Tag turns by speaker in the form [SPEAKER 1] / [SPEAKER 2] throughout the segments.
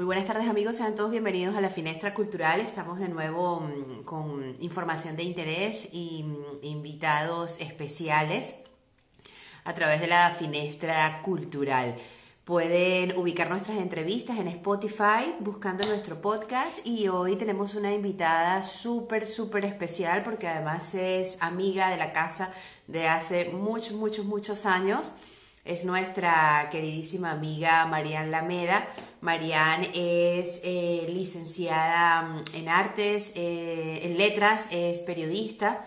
[SPEAKER 1] Muy buenas tardes amigos, sean todos bienvenidos a la Finestra Cultural. Estamos de nuevo mm, con información de interés y mm, invitados especiales a través de la Finestra Cultural. Pueden ubicar nuestras entrevistas en Spotify buscando nuestro podcast y hoy tenemos una invitada súper, súper especial porque además es amiga de la casa de hace muchos, muchos, muchos años. Es nuestra queridísima amiga Marian Lameda Marianne es eh, licenciada mm, en artes, eh, en letras, es periodista,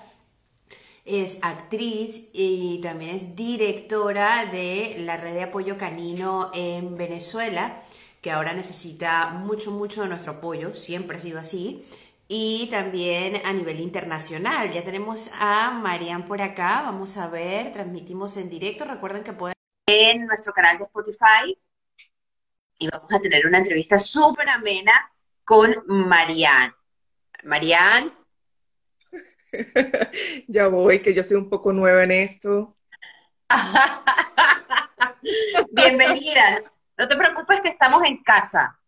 [SPEAKER 1] es actriz y también es directora de la red de apoyo canino en Venezuela, que ahora necesita mucho, mucho de nuestro apoyo, siempre ha sido así. Y también a nivel internacional. Ya tenemos a Marianne por acá. Vamos a ver, transmitimos en directo. Recuerden que pueden en nuestro canal de Spotify y vamos a tener una entrevista súper amena con Marianne. Marianne.
[SPEAKER 2] ya voy, que yo soy un poco nueva en esto.
[SPEAKER 1] Bienvenida. No te preocupes que estamos en casa.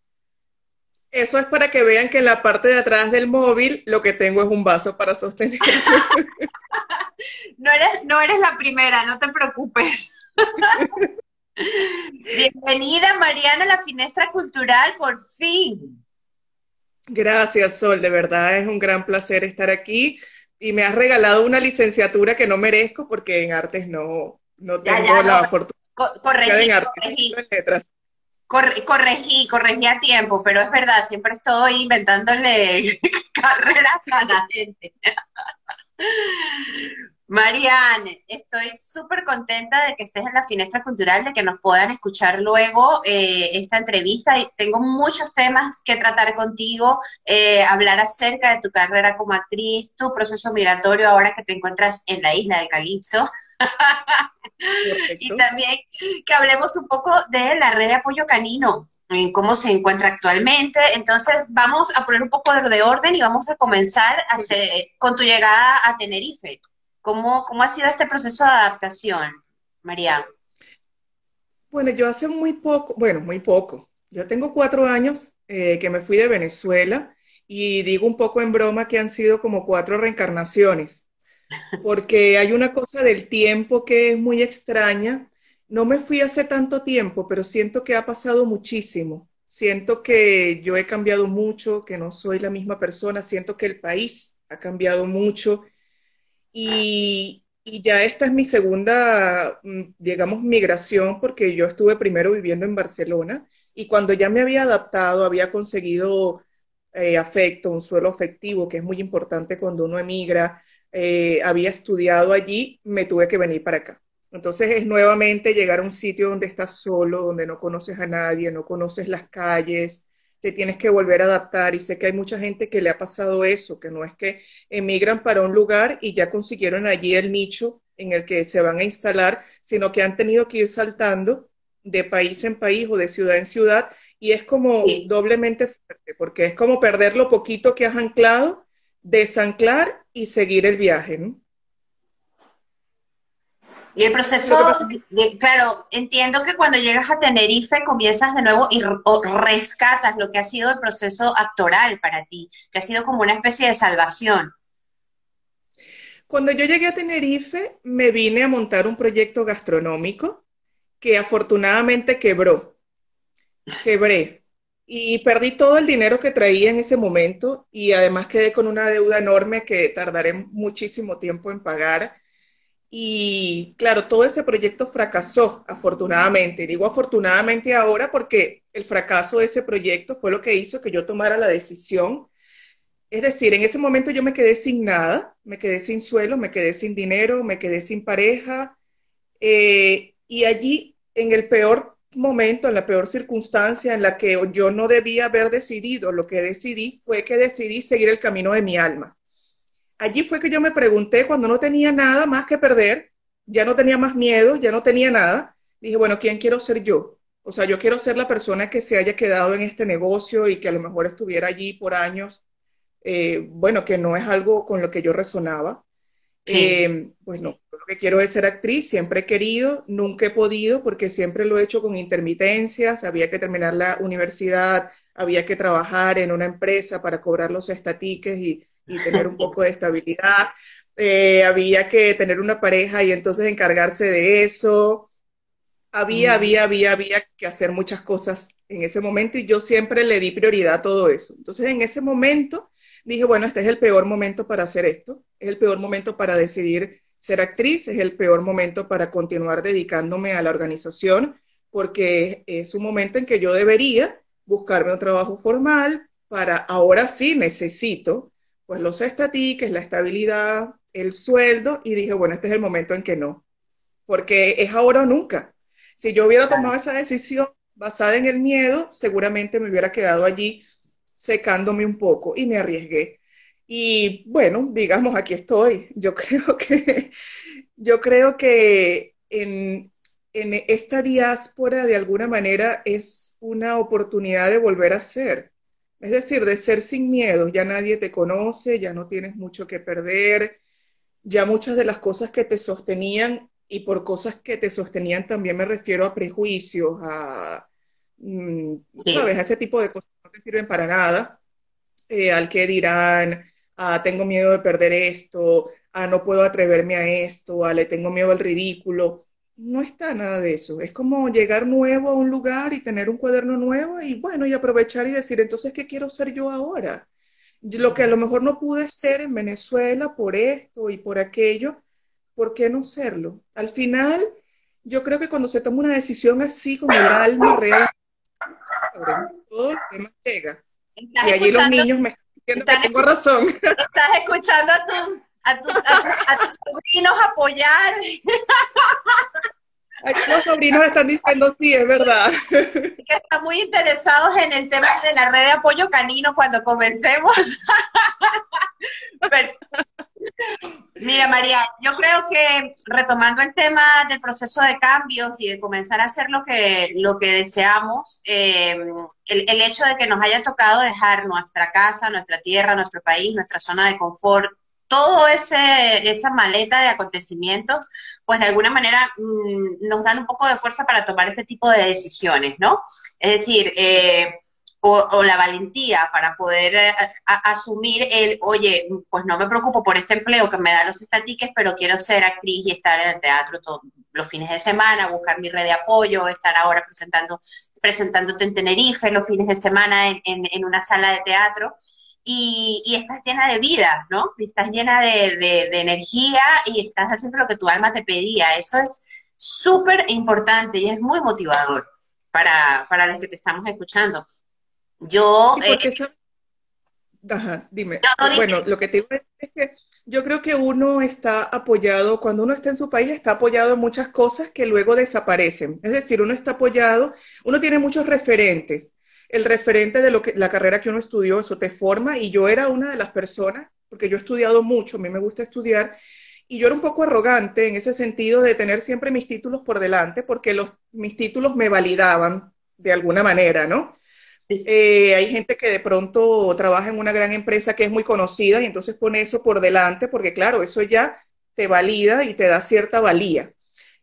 [SPEAKER 2] Eso es para que vean que en la parte de atrás del móvil lo que tengo es un vaso para sostener.
[SPEAKER 1] no, eres, no eres la primera, no te preocupes. Bienvenida, Mariana, a la Finestra Cultural, por fin.
[SPEAKER 2] Gracias, Sol, de verdad es un gran placer estar aquí y me has regalado una licenciatura que no merezco porque en artes no, no tengo la fortuna.
[SPEAKER 1] corregí, corregí. corregí a tiempo, pero es verdad, siempre estoy inventándole carreras a la gente. Marianne, estoy súper contenta de que estés en la Finestra Cultural, de que nos puedan escuchar luego eh, esta entrevista. Tengo muchos temas que tratar contigo, eh, hablar acerca de tu carrera como actriz, tu proceso migratorio ahora que te encuentras en la isla de Calipso. y también que hablemos un poco de la red de apoyo canino, en cómo se encuentra actualmente. Entonces, vamos a poner un poco de orden y vamos a comenzar con tu llegada a Tenerife. ¿Cómo, ha sido este proceso de adaptación, María?
[SPEAKER 2] Bueno, yo hace muy poco, bueno, muy poco. Yo tengo cuatro años eh, que me fui de Venezuela y digo un poco en broma que han sido como cuatro reencarnaciones, porque hay una cosa del tiempo que es muy extraña. No me fui hace tanto tiempo, pero siento que ha pasado muchísimo. Siento que yo he cambiado mucho, que no soy la misma persona, siento que el país ha cambiado mucho y, ya esta es mi segunda, mm, digamos, migración, porque yo estuve primero viviendo en Barcelona y cuando ya me había adaptado, había conseguido eh, afecto, un suelo afectivo, que es muy importante cuando uno emigra, eh, había estudiado allí, me tuve que venir para acá. Entonces es nuevamente llegar a un sitio donde estás solo, donde no conoces a nadie, no conoces las calles, te tienes que volver a adaptar y sé que hay mucha gente que le ha pasado eso, que no es que emigran para un lugar y ya consiguieron allí el nicho en el que se van a instalar, sino que han tenido que ir saltando de país en país o de ciudad en ciudad y es como doblemente fuerte, porque es como perder lo poquito que has anclado, desanclar y seguir el viaje, ¿no?
[SPEAKER 1] Y el proceso, claro, entiendo que cuando llegas a Tenerife comienzas de nuevo y rescatas lo que ha sido el proceso actoral para ti, que ha sido como una especie de salvación.
[SPEAKER 2] Cuando yo llegué a Tenerife, me vine a montar un proyecto gastronómico que afortunadamente quebró. Quebré. Y perdí todo el dinero que traía en ese momento y además quedé con una deuda enorme que tardaré muchísimo tiempo en pagar y claro, todo ese proyecto fracasó, afortunadamente. Digo afortunadamente ahora porque el fracaso de ese proyecto fue lo que hizo que yo tomara la decisión. Es decir, en ese momento yo me quedé sin nada, me quedé sin suelo, me quedé sin dinero, me quedé sin pareja. Eh, y allí, en el peor momento, en la peor circunstancia en la que yo no debía haber decidido, lo que decidí fue que decidí seguir el camino de mi alma allí fue que yo me pregunté cuando no tenía nada más que perder, ya no tenía más miedo, ya no tenía nada. Dije, bueno, ¿quién quiero ser yo? O sea, yo quiero ser la persona que se haya quedado en este negocio y que a lo mejor estuviera allí por años. Eh, bueno, que no es algo con lo que yo resonaba. Eh, pues no, lo que quiero es ser actriz, siempre he querido, nunca he podido porque siempre lo he hecho con intermitencias, había que terminar la universidad, había que trabajar en una empresa para cobrar los estatiques y, tener un poco de estabilidad. Eh, había que tener una pareja y entonces encargarse de eso. Había, había, había, había que hacer muchas cosas en ese momento y yo siempre le di prioridad a todo eso. Entonces en ese momento dije, bueno, este es el peor momento para hacer esto, es el peor momento para decidir ser actriz, es el peor momento para continuar dedicándome a la organización, porque es un momento en que yo debería buscarme un trabajo formal para ahora sí necesito pues los estatiques, la estabilidad, el sueldo y dije, bueno, este es el momento en que no, porque es ahora o nunca. Si yo hubiera tomado esa decisión basada en el miedo, seguramente me hubiera quedado allí secándome un poco y me arriesgué. Y bueno, digamos, aquí estoy. Yo creo que, yo creo que en, en esta diáspora de alguna manera es una oportunidad de volver a ser. Es decir, de ser sin miedo. Ya nadie te conoce, ya no tienes mucho que perder, ya muchas de las cosas que te sostenían, y por cosas que te sostenían también me refiero a prejuicios, a, mm, ¿sabes? A ese tipo de cosas no te sirven para nada. Eh, al que dirán, ah, tengo miedo de perder esto, ah, no puedo atreverme a esto, ah, le tengo miedo al ridículo. No está nada de eso. Es como llegar nuevo a un lugar y tener un cuaderno nuevo y bueno, y aprovechar y decir, entonces, ¿qué quiero ser yo ahora? Lo que a lo mejor no pude ser en Venezuela por esto y por aquello, ¿por qué no serlo? Al final, yo creo que cuando se toma una decisión así, como el alma real, todo lo demás llega. Y allí los niños me están diciendo que tengo razón.
[SPEAKER 1] Estás escuchando a, tu, a, tus, a, tus, sobrinos apoyar.
[SPEAKER 2] Aquí los sobrinos están diciendo sí, es verdad.
[SPEAKER 1] Que están muy interesados en el tema de la red de apoyo canino cuando comencemos. Mira, María, yo creo que retomando el tema del proceso de cambios y de comenzar a hacer lo que, lo que deseamos, eh, el, el, hecho de que nos haya tocado dejar nuestra casa, nuestra tierra, nuestro país, nuestra zona de confort, todo ese, esa maleta de acontecimientos, pues de alguna manera mmm, nos dan un poco de fuerza para tomar este tipo de decisiones, ¿no? Es decir, eh, o, la valentía para poder eh, asumir el, oye, pues no me preocupo por este empleo que me da los estatiques, pero quiero ser actriz y estar en el teatro los fines de semana, buscar mi red de apoyo, estar ahora presentando, presentándote en Tenerife los fines de semana en, en, una sala de teatro. Y, y, estás llena de vida, ¿no? Y estás llena de, de, de energía y estás haciendo lo que tu alma te pedía. Eso es súper importante y es muy motivador para, para los que te estamos escuchando. Yo...
[SPEAKER 2] Eh, Ajá, dime. bueno, lo que te digo es que yo creo que uno está apoyado, cuando uno está en su país, está apoyado en muchas cosas que luego desaparecen. Es decir, uno está apoyado, uno tiene muchos referentes. El referente de lo que, la carrera que uno estudió, eso te forma, y yo era una de las personas, porque yo he estudiado mucho, a mí me gusta estudiar, y yo era un poco arrogante en ese sentido de tener siempre mis títulos por delante, porque los, mis títulos me validaban de alguna manera, ¿no? Eh, hay gente que de pronto trabaja en una gran empresa que es muy conocida y entonces pone eso por delante porque claro, eso ya te valida y te da cierta valía.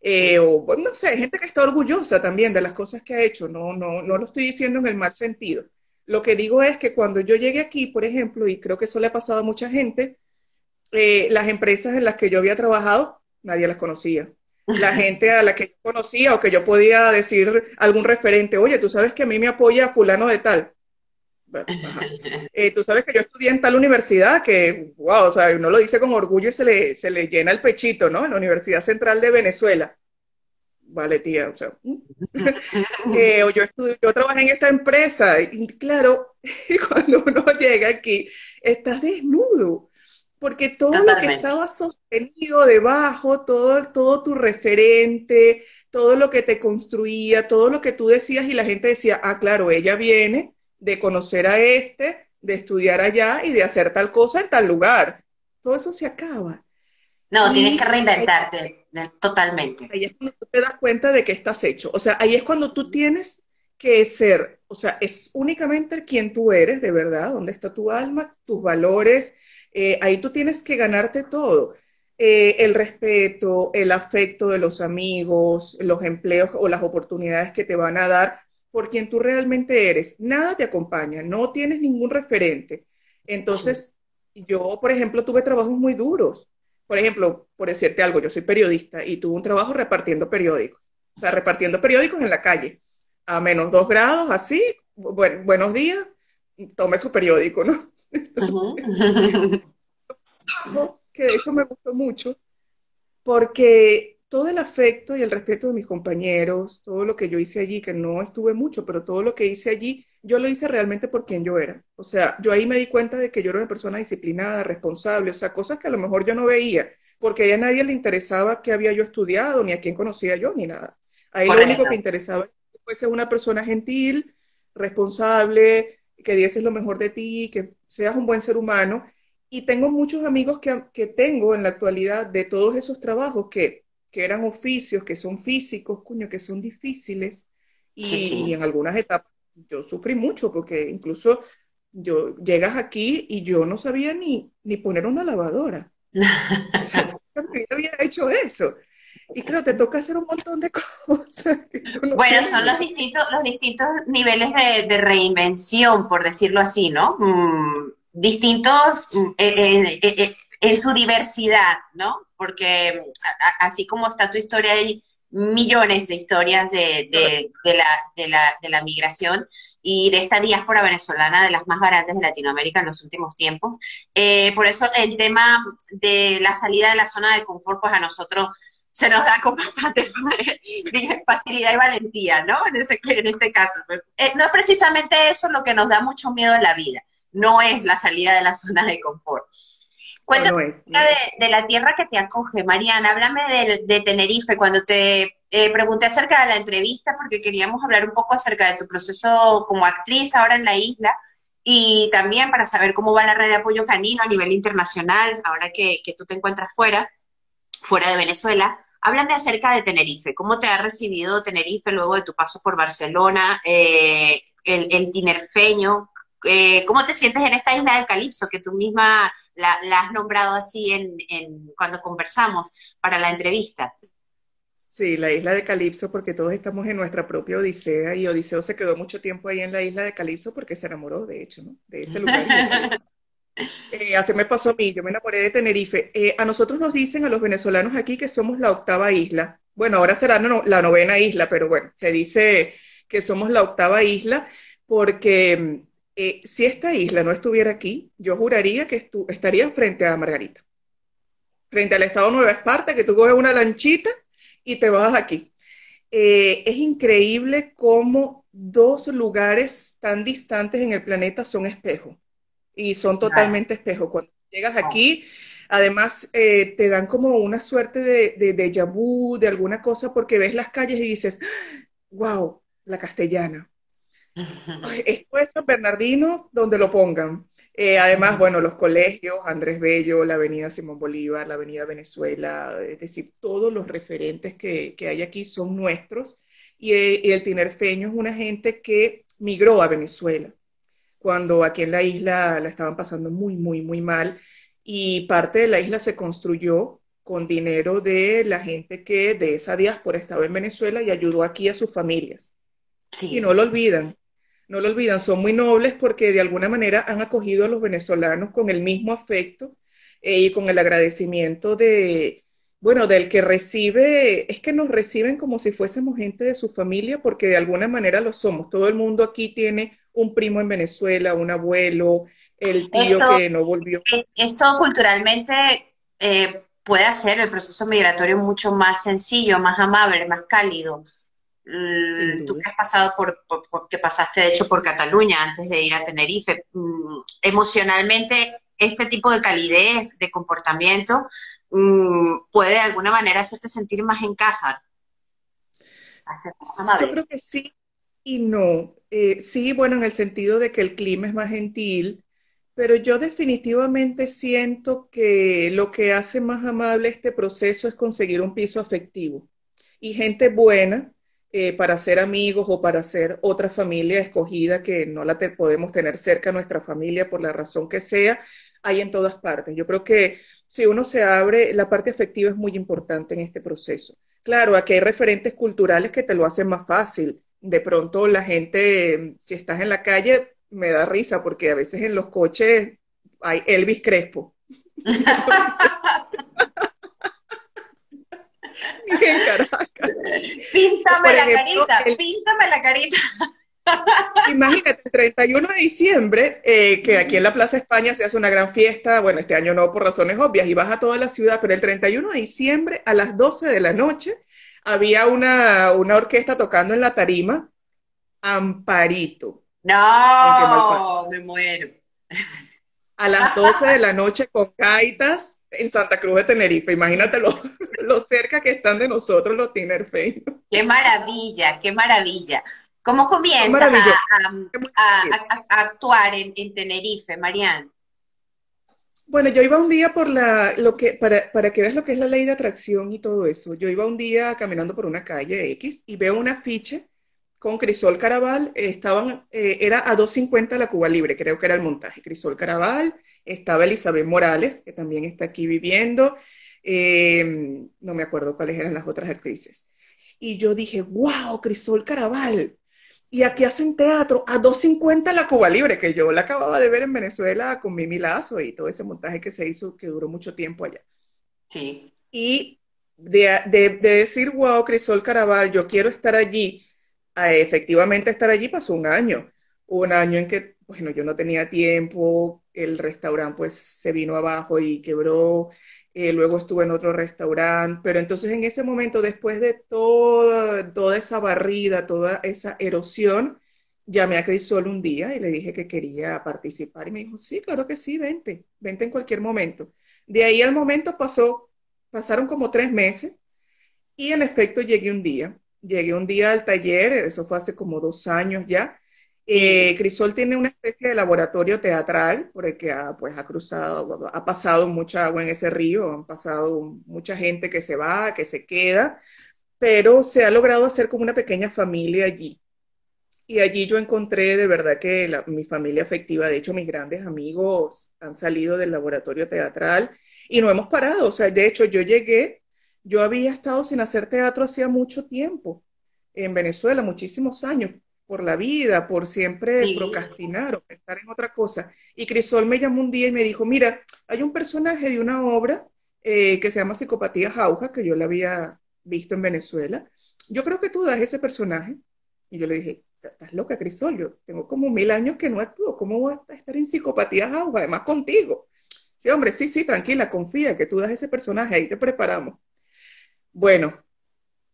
[SPEAKER 2] Eh, o no sé, gente que está orgullosa también de las cosas que ha hecho, no, no, no lo estoy diciendo en el mal sentido. Lo que digo es que cuando yo llegué aquí, por ejemplo, y creo que eso le ha pasado a mucha gente, eh, las empresas en las que yo había trabajado, nadie las conocía la gente a la que yo conocía o que yo podía decir algún referente, oye, tú sabes que a mí me apoya fulano de tal. Eh, tú sabes que yo estudié en tal universidad que, wow, o sea, uno lo dice con orgullo y se le, se le llena el pechito, ¿no? En la Universidad Central de Venezuela. Vale, tía, o sea. eh, o yo, estudié, yo trabajé en esta empresa y claro, cuando uno llega aquí, estás desnudo porque todo lo que estaba sostenido debajo, todo, todo tu referente, todo lo que te construía, todo lo que tú decías y la gente decía, ah, claro, ella viene de conocer a este, de estudiar allá y de hacer tal cosa en tal lugar. Todo eso se acaba.
[SPEAKER 1] No, tienes que reinventarte totalmente.
[SPEAKER 2] Ahí es cuando tú te das cuenta de que estás hecho. O sea, ahí es cuando tú tienes que ser, o sea, es únicamente quien tú eres, de verdad, dónde está tu alma, tus valores, eh, ahí tú tienes que ganarte todo. Eh, el respeto, el afecto de los amigos, los empleos o las oportunidades que te van a dar, por quien tú realmente eres. Nada te acompaña, no tienes ningún referente. Entonces, yo, por ejemplo, tuve trabajos muy duros. Por ejemplo, por decirte algo, yo soy periodista y tuve un trabajo repartiendo periódicos. O sea, repartiendo periódicos en la calle, a menos dos grados, así, buenos días, tome su periódico, ¿no? que eso me gustó mucho, porque todo el afecto y el respeto de mis compañeros, todo lo que yo hice allí, que no estuve mucho, pero todo lo que hice allí, yo lo hice realmente por quien yo era. O sea, yo ahí me di cuenta de que yo era una persona disciplinada, responsable, o sea, cosas que a lo mejor yo no veía, porque a nadie le interesaba qué había yo estudiado, ni a quién conocía yo, ni nada. Ahí lo único que interesaba era que fuese una persona gentil, responsable, que dieses lo mejor de ti, que seas un buen ser humano. Y tengo muchos amigos que, que tengo en la actualidad de todos esos trabajos que que eran oficios, que son físicos, cuño, que son difíciles. Y, en algunas etapas yo sufrí mucho porque incluso yo llegas aquí y yo no sabía ni, ni poner una lavadora. o sea, yo había hecho eso. Y claro, te toca hacer un montón de cosas.
[SPEAKER 1] bueno, son los distintos, los distintos niveles de, reinvención, por decirlo así, ¿no? Mm, distintos mm, en su diversidad, ¿no? Porque así como está tu historia, hay millones de historias de, la, migración y de esta diáspora venezolana de las más grandes de Latinoamérica en los últimos tiempos. Eh, por eso el tema de la salida de la zona de confort, pues a nosotros se nos da con bastante facilidad y valentía, ¿no? En, este caso. Eh, no es precisamente eso lo que nos da mucho miedo en la vida, no es la salida de la zona de confort. Cuéntame de, la tierra que te acoge, Mariana. Háblame de, Tenerife. Cuando te eh, pregunté acerca de la entrevista, porque queríamos hablar un poco acerca de tu proceso como actriz ahora en la isla y también para saber cómo va la red de apoyo canino a nivel internacional, ahora que, tú te encuentras fuera, fuera de Venezuela. Háblame acerca de Tenerife. ¿Cómo te ha recibido Tenerife luego de tu paso por Barcelona? Eh, el, el tinerfeño, eh, ¿cómo te sientes en esta isla del Calipso, que tú misma la, has nombrado así en, cuando conversamos para la entrevista?
[SPEAKER 2] Sí, la isla de Calipso, porque todos estamos en nuestra propia Odisea y Odiseo se quedó mucho tiempo ahí en la isla de Calipso porque se enamoró, de hecho, ¿no? De ese lugar. eh, así me pasó a mí, yo me enamoré de Tenerife. Eh, a nosotros nos dicen, a los venezolanos aquí, que somos la octava isla. Bueno, ahora será la novena isla, pero bueno, se dice que somos la octava isla porque eh, si esta isla no estuviera aquí, yo juraría que estaría frente a Margarita, frente al estado Nueva Esparta, que tú coges una lanchita y te vas aquí. Eh, es increíble cómo dos lugares tan distantes en el planeta son espejos y son totalmente espejos. Cuando llegas aquí, además eh, te dan como una suerte de, de déjà vu, de alguna cosa, porque ves las calles y dices, wow, la castellana, esto es San Bernardino, donde lo pongan. Eh, además, bueno, los colegios, Andrés Bello, la Avenida Simón Bolívar, la Avenida Venezuela, es decir, todos los referentes que, hay aquí son nuestros. Eh, y, el tinerfeño es una gente que migró a Venezuela, cuando aquí en la isla la estaban pasando muy, muy, muy mal. Y parte de la isla se construyó con dinero de la gente que de esa diáspora estaba en Venezuela y ayudó aquí a sus familias. Sí. Y no lo olvidan, no lo olvidan, son muy nobles porque de alguna manera han acogido a los venezolanos con el mismo afecto eh, y con el agradecimiento de, bueno, del que recibe, es que nos reciben como si fuésemos gente de su familia porque de alguna manera lo somos. Todo el mundo aquí tiene un primo en Venezuela, un abuelo, el tío que no volvió.
[SPEAKER 1] Eh, esto culturalmente eh, puede hacer el proceso migratorio mucho más sencillo, más amable, más cálido. Mm, tú que has pasado por, que pasaste de hecho por Cataluña antes de ir a Tenerife, mm, emocionalmente este tipo de calidez, de comportamiento, mm, puede de alguna manera hacerte sentir más en casa.
[SPEAKER 2] Yo creo que sí y no. Eh, sí, bueno, en el sentido de que el clima es más gentil, pero yo definitivamente siento que lo que hace más amable este proceso es conseguir un piso afectivo y gente buena eh, para ser amigos o para ser otra familia escogida que no la podemos tener cerca a nuestra familia por la razón que sea, hay en todas partes. Yo creo que si uno se abre, la parte afectiva es muy importante en este proceso. Claro, aquí hay referentes culturales que te lo hacen más fácil. de pronto la gente, si estás en la calle, me da risa porque a veces en los coches hay Elvis Crespo.
[SPEAKER 1] Píntame la carita, píntame la carita.
[SPEAKER 2] Imagínate, el 31 de diciembre, eh, que aquí en la Plaza España se hace una gran fiesta, bueno, este año no por razones obvias, y vas a toda la ciudad, pero el 31 de diciembre a las 12 de la noche había una, una orquesta tocando en la tarima, Amparito.
[SPEAKER 1] No, me muero.
[SPEAKER 2] A las 12 de la noche con gaitas en Santa Cruz de Tenerife. Imagínate lo, cerca que están de nosotros los tinerfeños.
[SPEAKER 1] Qué maravilla, qué maravilla. ¿Cómo comienzas a, actuar en, Tenerife, Marianne?
[SPEAKER 2] Bueno, yo iba un día por la, lo que, para, para, que veas lo que es la ley de atracción y todo eso. Yo iba un día caminando por una calle X y veo un afiche con Crisol Caraval, estaban, eh, era a 2.50 la Cuba Libre, creo que era el montaje. Crisol Caraval, estaba Elizabeth Morales, que también está aquí viviendo, eh, no me acuerdo cuáles eran las otras actrices. Y yo dije, wow, Crisol Caraval. Y aquí hacen teatro a 2.50 la Cuba Libre, que yo la acababa de ver en Venezuela con Mimi Lazo y todo ese montaje que se hizo, que duró mucho tiempo allá.
[SPEAKER 1] Sí.
[SPEAKER 2] Y de, de decir, wow, Crisol Caraval, yo quiero estar allí, efectivamente estar allí pasó un año. Un año en que, bueno, yo no tenía tiempo, el restaurante pues se vino abajo y quebró, eh, luego estuve en otro restaurante, pero entonces en ese momento, después de toda, toda esa barrida, toda esa erosión, llamé a Crisol un día y le dije que quería participar y me dijo, sí, claro que sí, vente, vente en cualquier momento. De ahí al momento pasó, pasaron como tres meses y en efecto llegué un día llegué un día al taller, eso fue hace como dos años ya. Eh, Crisol tiene una especie de laboratorio teatral por el que ha, pues, ha cruzado, ha pasado mucha agua en ese río, han pasado mucha gente que se va, que se queda, pero se ha logrado hacer como una pequeña familia allí. Y allí yo encontré de verdad que mi familia afectiva, de hecho mis grandes amigos han salido del laboratorio teatral y no hemos parado. O sea, de hecho yo llegué yo había estado sin hacer teatro hacía mucho tiempo en Venezuela, muchísimos años, por la vida, por siempre procrastinar o pensar en otra cosa. Y Crisol me llamó un día y me dijo, mira, hay un personaje de una obra eh, que se llama Psicopatía Jauja, que yo la había visto en Venezuela. Yo creo que tú das ese personaje. Y yo le dije, estás loca, Crisol, yo tengo como mil años que no actúo, ¿cómo voy a estar en Psicopatía Jauja? Además contigo. Sí, hombre, sí, sí, tranquila, confía que tú das ese personaje, ahí te preparamos. Bueno,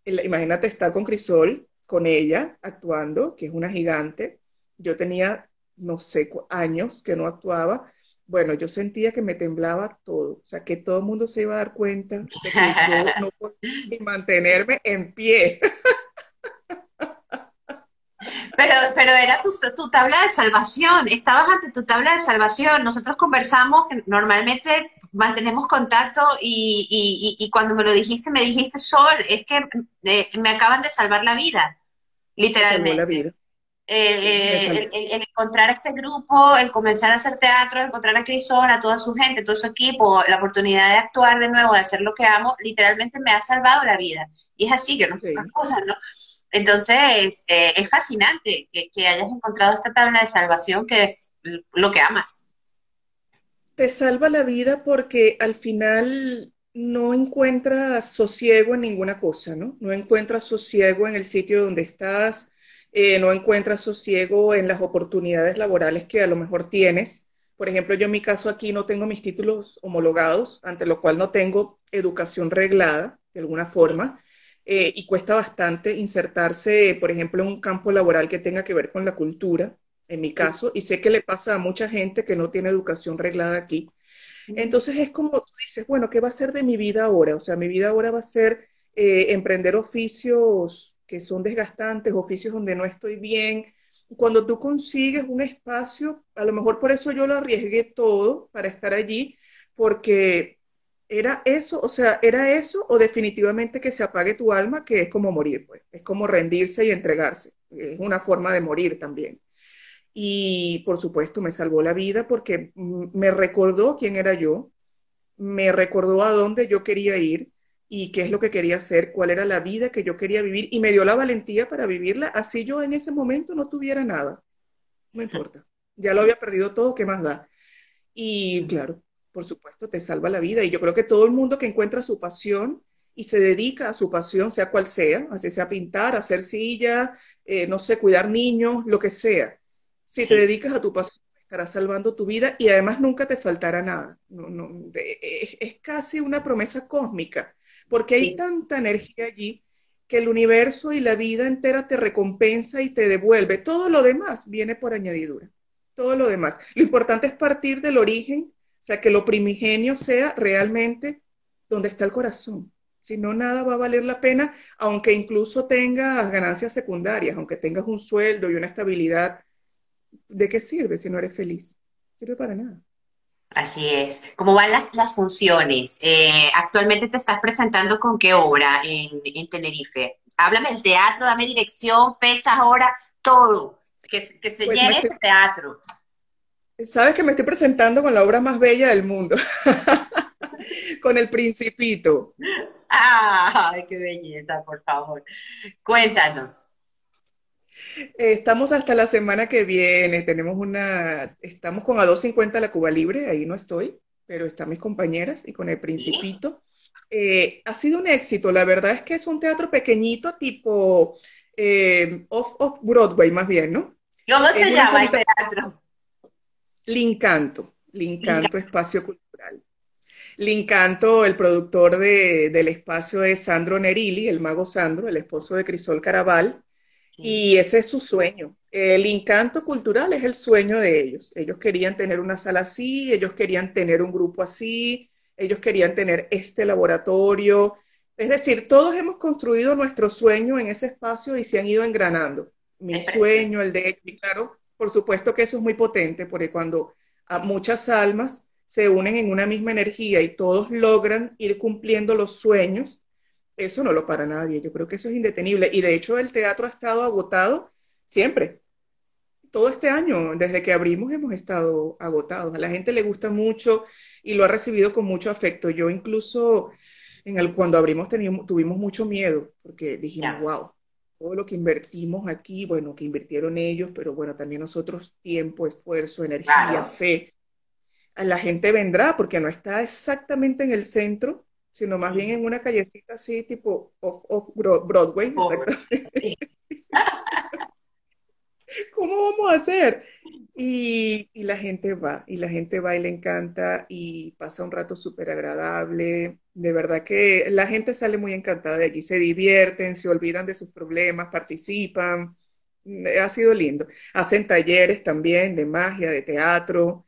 [SPEAKER 2] imagínate estar con Crisol, con ella, actuando, que es una gigante. Yo tenía, no sé, años que no actuaba. Bueno, yo sentía que me temblaba todo, o sea, que todo el mundo se iba a dar cuenta de que yo no podía mantenerme en pie.
[SPEAKER 1] Pero, pero era tu, tu, tabla de salvación, estabas ante tu tabla de salvación. Nosotros conversamos, normalmente mantenemos contacto y, y, cuando me lo dijiste, me dijiste, Sol, es que eh, me acaban de salvar la vida, literalmente. La vida. Eh, el, encontrar este grupo, el comenzar a hacer teatro, encontrar a Crisol, a toda su gente, todo su equipo, la oportunidad de actuar de nuevo, de hacer lo que amo, literalmente me ha salvado la vida. Y es así, que no son cosas, ¿no? Entonces, eh, es fascinante que, hayas encontrado esta tabla de salvación que es lo que amas.
[SPEAKER 2] Te salva la vida porque al final no encuentras sosiego en ninguna cosa, ¿no? No encuentras sosiego en el sitio donde estás, eh, no encuentras sosiego en las oportunidades laborales que a lo mejor tienes. Por ejemplo, yo en mi caso aquí no tengo mis títulos homologados, ante lo cual no tengo educación reglada de alguna forma. Eh, y cuesta bastante insertarse, por ejemplo, en un campo laboral que tenga que ver con la cultura, en mi caso, y sé que le pasa a mucha gente que no tiene educación reglada aquí. Entonces es como tú dices, bueno, ¿qué va a ser de mi vida ahora? O sea, mi vida ahora va a ser eh, emprender oficios que son desgastantes, oficios donde no estoy bien. Cuando tú consigues un espacio, a lo mejor por eso yo lo arriesgué todo para estar allí, porque ¿Era eso? O sea, ¿era eso o definitivamente que se apague tu alma, que es como morir, pues? Es como rendirse y entregarse. Es una forma de morir también. Y por supuesto me salvó la vida porque me recordó quién era yo, me recordó a dónde yo quería ir, y qué es lo que quería hacer, cuál era la vida que yo quería vivir y me dio la valentía para vivirla, así yo en ese momento no tuviera nada. No importa, ya lo había perdido todo, ¿qué más da? Y claro, por supuesto, te salva la vida y yo creo que todo el mundo que encuentra su pasión y se dedica a su pasión, sea cual sea, así sea pintar, hacer silla, eh, no sé, cuidar niños, lo que sea, si te dedicas a tu pasión, estarás salvando tu vida y además nunca te faltará nada. es, casi una promesa cósmica porque hay tanta energía allí que el universo y la vida entera te recompensa y te devuelve. Todo lo demás viene por añadidura, todo lo demás. Lo importante es partir del origen, o sea, que lo primigenio sea realmente donde está el corazón. Si no, nada va a valer la pena, aunque incluso tengas ganancias secundarias, aunque tengas un sueldo y una estabilidad. ¿De qué sirve si no eres feliz? No sirve para nada.
[SPEAKER 1] Así es. ¿Cómo van las, funciones? Eh, actualmente te estás presentando con qué obra en, Tenerife. Háblame del teatro, dame dirección, fechas, hora, todo. Que, se pues llene ese teatro.
[SPEAKER 2] Sabes que me estoy presentando con la obra más bella del mundo, con El Principito.
[SPEAKER 1] ¡Ay, qué belleza, por favor! Cuéntanos.
[SPEAKER 2] Estamos hasta la semana que viene, tenemos una, estamos con a 2.50 la Cuba Libre, ahí no estoy, pero están mis compañeras y con el Principito. Eh, ha sido un éxito, la verdad es que es un teatro pequeñito, tipo eh, off, Broadway más bien, ¿no?
[SPEAKER 1] ¿Cómo se llama el teatro?
[SPEAKER 2] Lincanto, Lincanto Espacio Cultural. Lincanto, el productor del espacio es Sandro Nerilli, el mago Sandro, el esposo de Crisol Caraval. Y ese es su sueño. El encanto cultural es el sueño de ellos. Ellos querían tener una sala así, ellos querían tener un grupo así, ellos querían tener este laboratorio. Es decir, todos hemos construido nuestro sueño en ese espacio y se han ido engranando. Mi sueño, el de él, claro, por supuesto que eso es muy potente, porque cuando muchas almas se unen en una misma energía y todos logran ir cumpliendo los sueños, eso no lo para nadie. Yo creo que eso es indetenible. Y de hecho el teatro ha estado agotado siempre. Todo este año, desde que abrimos, hemos estado agotados. A la gente le gusta mucho y lo ha recibido con mucho afecto. Yo incluso en el, cuando abrimos teníamos, tuvimos mucho miedo porque dijimos, wow, todo lo que invertimos aquí, bueno, que invirtieron ellos, pero bueno, también nosotros tiempo, esfuerzo, energía, fe. La gente vendrá porque no está exactamente en el centro, sino más bien en una callecita así, tipo off, Broadway. ¿Cómo vamos a hacer? Y, la gente va, y la gente va y le encanta y pasa un rato súper agradable. De verdad que la gente sale muy encantada de allí, se divierten, se olvidan de sus problemas, participan. Ha sido lindo. Hacen talleres también de magia, de teatro.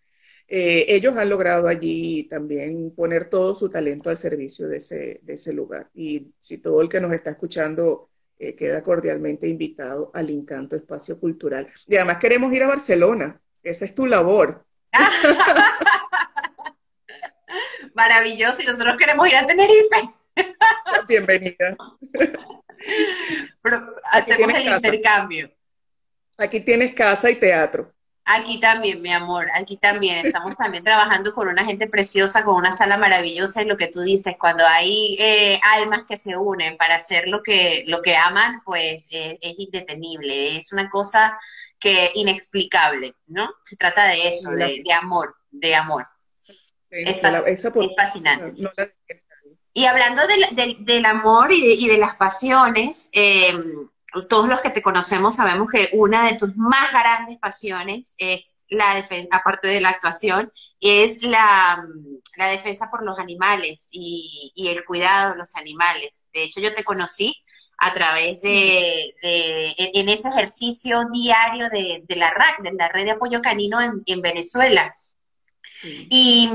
[SPEAKER 2] Eh, ellos han logrado allí también poner todo su talento al servicio de ese, de ese lugar. Y si todo el que nos está escuchando eh, queda cordialmente invitado al Encanto Espacio Cultural. Y además queremos ir a Barcelona. Esa es tu labor.
[SPEAKER 1] Maravilloso. Y nosotros queremos ir a Tenerife.
[SPEAKER 2] Bienvenida.
[SPEAKER 1] hacemos el intercambio.
[SPEAKER 2] Aquí tienes casa y teatro.
[SPEAKER 1] Aquí también, mi amor, aquí también. Estamos también trabajando con una gente preciosa, con una sala maravillosa y lo que tú dices, cuando hay eh, almas que se unen para hacer lo que, lo que aman, pues eh, es indetenible, es una cosa que inexplicable, ¿no? Se trata de eso, de, amor, de amor. Es, fascinante. y hablando del amor y de, las pasiones, eh, todos los que te conocemos sabemos que una de tus más grandes pasiones es la defensa, aparte de la actuación, es la, defensa por los animales y, el cuidado de los animales. De hecho, yo te conocí a través de, en ese ejercicio diario de, la RAC, de la Red de Apoyo Canino en Venezuela. Y,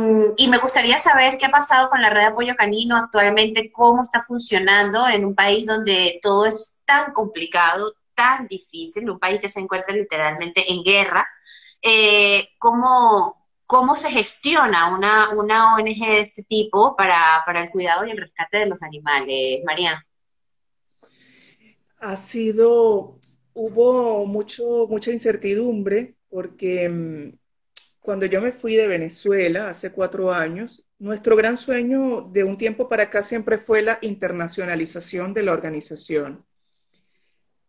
[SPEAKER 1] me gustaría saber qué ha pasado con la red de apoyo canino actualmente, cómo está funcionando en un país donde todo es tan complicado, tan difícil, un país que se encuentra literalmente en guerra. Eh, ¿cómo, ¿Cómo se gestiona una, una ONG de este tipo para, para el cuidado y el rescate de los animales, María?
[SPEAKER 2] Ha sido, hubo mucho, mucha incertidumbre porque mm, cuando yo me fui de Venezuela hace cuatro años, nuestro gran sueño de un tiempo para acá siempre fue la internacionalización de la organización.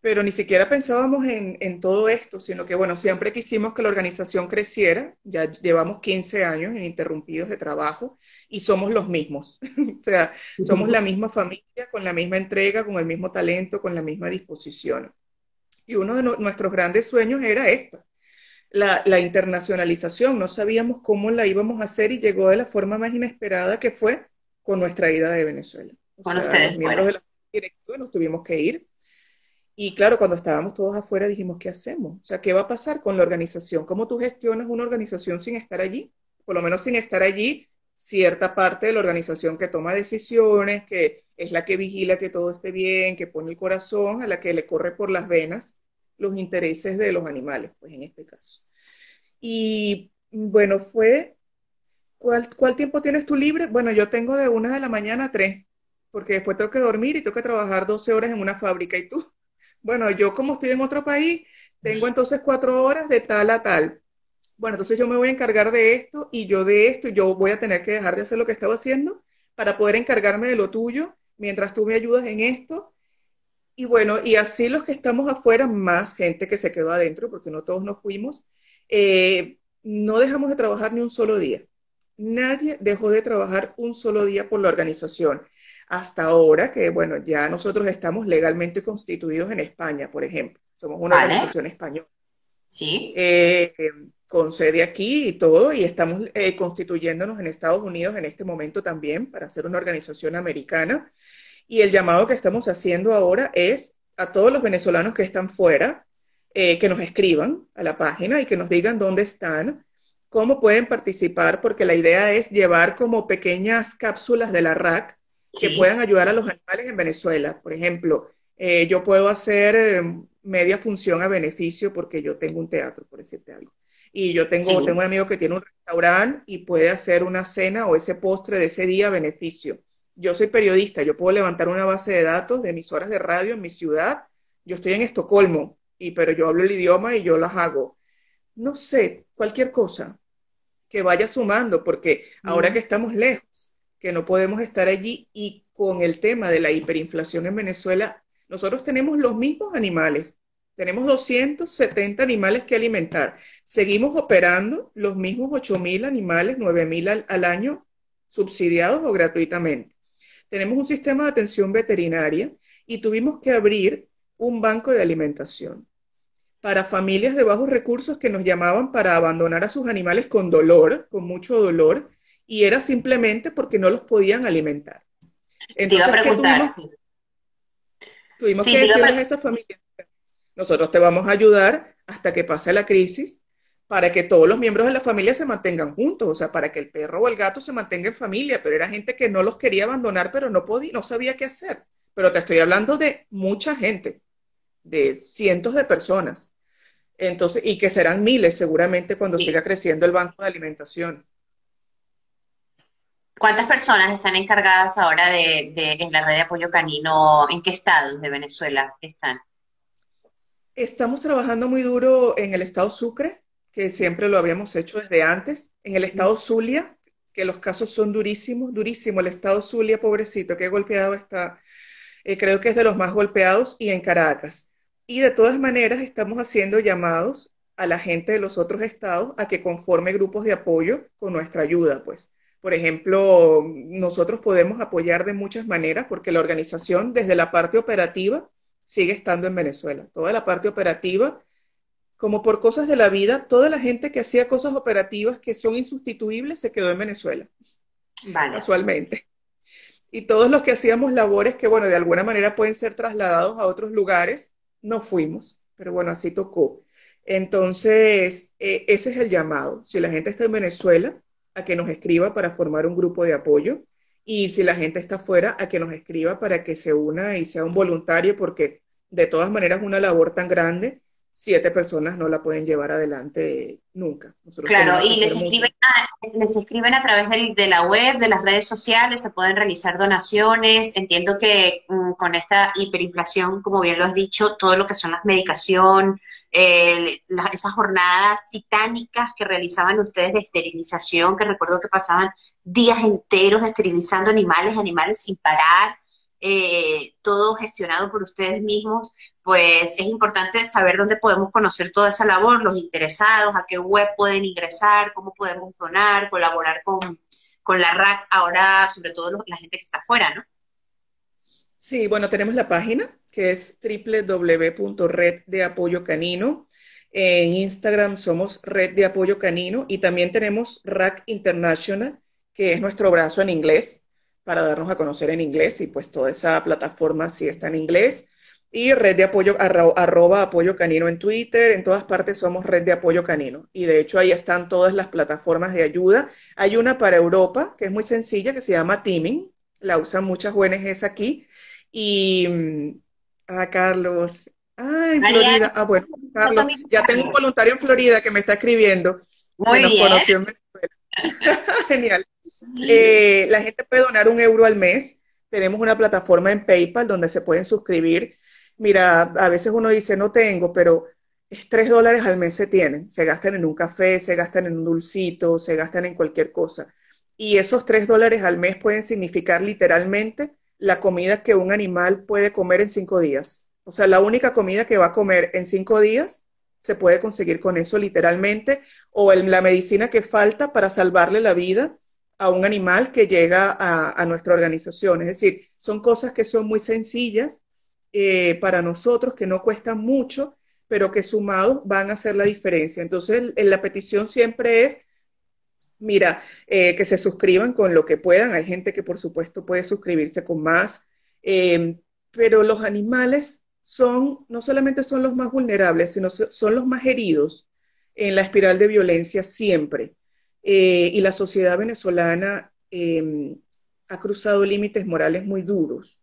[SPEAKER 2] Pero ni siquiera pensábamos en, todo esto, sino que, bueno, siempre quisimos que la organización creciera. Ya llevamos 15 años ininterrumpidos de trabajo y somos los mismos. o sea, somos la misma familia, con la misma entrega, con el mismo talento, con la misma disposición. Y uno de nuestros grandes sueños era esto, la, internacionalización. No sabíamos cómo la íbamos a hacer y llegó de la forma más inesperada que fue con nuestra ida de Venezuela.
[SPEAKER 1] con ustedes,
[SPEAKER 2] los miembros de la directiva nos tuvimos que ir. Y claro, cuando estábamos todos afuera dijimos, ¿qué hacemos? O sea, ¿qué va a pasar con la organización? ¿Cómo tú gestionas una organización sin estar allí? Por lo menos sin estar allí, cierta parte de la organización que toma decisiones, que es la que vigila que todo esté bien, que pone el corazón, a la que le corre por las venas los intereses de los animales, pues en este caso. Y bueno, fue, ¿cuál, ¿cuál tiempo tienes tú libre? Bueno, yo tengo de una de la mañana a tres, porque después tengo que dormir y tengo que trabajar 12 horas en una fábrica. ¿Y tú? Bueno, yo como estoy en otro país, tengo entonces cuatro horas de tal a tal. Bueno, entonces yo me voy a encargar de esto y yo de esto y yo voy a tener que dejar de hacer lo que estaba haciendo para poder encargarme de lo tuyo mientras tú me ayudas en esto y bueno, y así los que estamos afuera, más gente que se quedó adentro, porque no todos nos fuimos, eh, no dejamos de trabajar ni un solo día. Nadie dejó de trabajar un solo día por la organización. Hasta ahora que, bueno, ya nosotros estamos legalmente constituidos en España, por ejemplo. Somos una organización española.
[SPEAKER 1] Sí.
[SPEAKER 2] Eh, con sede aquí y todo, y estamos eh, constituyéndonos en Estados Unidos en este momento también para ser una organización americana. Y el llamado que estamos haciendo ahora es a todos los venezolanos que están fuera, eh, que nos escriban a la página y que nos digan dónde están, cómo pueden participar, porque la idea es llevar como pequeñas cápsulas de la RAC que puedan ayudar a los animales en Venezuela. Por ejemplo, eh, yo puedo hacer eh, media función a beneficio porque yo tengo un teatro, por decirte algo. Y yo tengo, tengo un amigo que tiene un restaurante y puede hacer una cena o ese postre de ese día a beneficio yo soy periodista, yo puedo levantar una base de datos de emisoras de radio en mi ciudad, yo estoy en Estocolmo, y, pero yo hablo el idioma y yo las hago. No sé, cualquier cosa que vaya sumando, porque ahora que estamos lejos, que no podemos estar allí y con el tema de la hiperinflación en Venezuela, nosotros tenemos los mismos animales, tenemos 270 animales que alimentar. Seguimos operando los mismos 8.000 animales, 9.000 al, al año, subsidiados o gratuitamente tenemos un sistema de atención veterinaria y tuvimos que abrir un banco de alimentación para familias de bajos recursos que nos llamaban para abandonar a sus animales con dolor, con mucho dolor, y era simplemente porque no los podían alimentar.
[SPEAKER 1] Entonces, ¿qué tuvimos?
[SPEAKER 2] Tuvimos que decirles a esas familias, nosotros te vamos a ayudar hasta que pase la crisis para que todos los miembros de la familia se mantengan juntos, o sea, para que el perro o el gato se mantenga en familia, pero era gente que no los quería abandonar, pero no podía, no sabía qué hacer. Pero te estoy hablando de mucha gente, de cientos de personas. Entonces, y que serán miles seguramente cuando siga creciendo el banco de alimentación.
[SPEAKER 1] ¿Cuántas personas están encargadas ahora de, de, en la red de apoyo canino? ¿En qué estados de Venezuela están?
[SPEAKER 2] Estamos trabajando muy duro en el estado Sucre, que siempre lo habíamos hecho desde antes. En el estado Zulia, que los casos son durísimos, durísimo. El estado Zulia, pobrecito, qué golpeado está. Eh, creo que es de los más golpeados y en Caracas. Y de todas maneras estamos haciendo llamados a la gente de los otros estados a que conforme grupos de apoyo con nuestra ayuda, pues. Por ejemplo, nosotros podemos apoyar de muchas maneras porque la organización desde la parte operativa sigue estando en Venezuela. Toda la parte operativa como por cosas de la vida, toda la gente que hacía cosas operativas que son insustituibles se quedó en Venezuela.
[SPEAKER 1] Vale.
[SPEAKER 2] Casualmente. Y todos los que hacíamos labores que, bueno, de alguna manera pueden ser trasladados a otros lugares, no fuimos. Pero bueno, así tocó. Entonces, eh, ese es el llamado. Si la gente está en Venezuela, a que nos escriba para formar un grupo de apoyo. Y si la gente está afuera, a que nos escriba para que se una y sea un voluntario, porque de todas maneras una labor tan grande siete personas no la pueden llevar adelante nunca.
[SPEAKER 1] claro, y les escriben, a, les escriben a través de la web, de las redes sociales, se pueden realizar donaciones. Entiendo que mm, con esta hiperinflación, como bien lo has dicho, todo lo que son las medicación, esas jornadas titánicas que realizaban ustedes de esterilización, que recuerdo que pasaban días enteros esterilizando animales, animales sin parar. Eh, todo gestionado por ustedes mismos, pues es importante saber dónde podemos conocer toda esa labor, los interesados, a qué web pueden ingresar, cómo podemos donar, colaborar con, la RAC, ahora sobre todo la gente que está afuera, ¿no?
[SPEAKER 2] Sí, bueno, tenemos la página que es www.red de apoyo canino. En Instagram somos Red de Apoyo Canino y también tenemos RAC International, que es nuestro brazo en inglés para darnos a conocer en inglés y pues toda esa plataforma sí está en inglés. Y red de apoyo, arroba apoyo canino en Twitter, en todas partes somos red de apoyo canino. Y de hecho ahí están todas las plataformas de ayuda. Hay una para Europa que es muy sencilla, que se llama Teaming. La usan muchas ONGs aquí. Y, mm, ah, Carlos, ah, en Florida. Ah, bueno, Carlos, ya tengo un voluntario en Florida que me está escribiendo.
[SPEAKER 1] Muy bien. Conoció en
[SPEAKER 2] Genial. Eh, la gente puede donar un euro al mes. Tenemos una plataforma en PayPal donde se pueden suscribir. Mira, a veces uno dice, no tengo, pero es tres dólares al mes se tienen. Se gastan en un café, se gastan en un dulcito, se gastan en cualquier cosa. Y esos tres dólares al mes pueden significar literalmente la comida que un animal puede comer en cinco días. O sea, la única comida que va a comer en cinco días se puede conseguir con eso literalmente, o la medicina que falta para salvarle la vida a un animal que llega a, nuestra organización. Es decir, son cosas que son muy sencillas eh, para nosotros, que no cuestan mucho, pero que sumados van a hacer la diferencia. Entonces, la petición siempre es, mira, eh, que se suscriban con lo que puedan. Hay gente que, por supuesto, puede suscribirse con más, eh, pero los animales son, no solamente son los más vulnerables, sino son los más heridos en la espiral de violencia siempre. Eh, y la sociedad venezolana em, ha cruzado límites morales muy duros.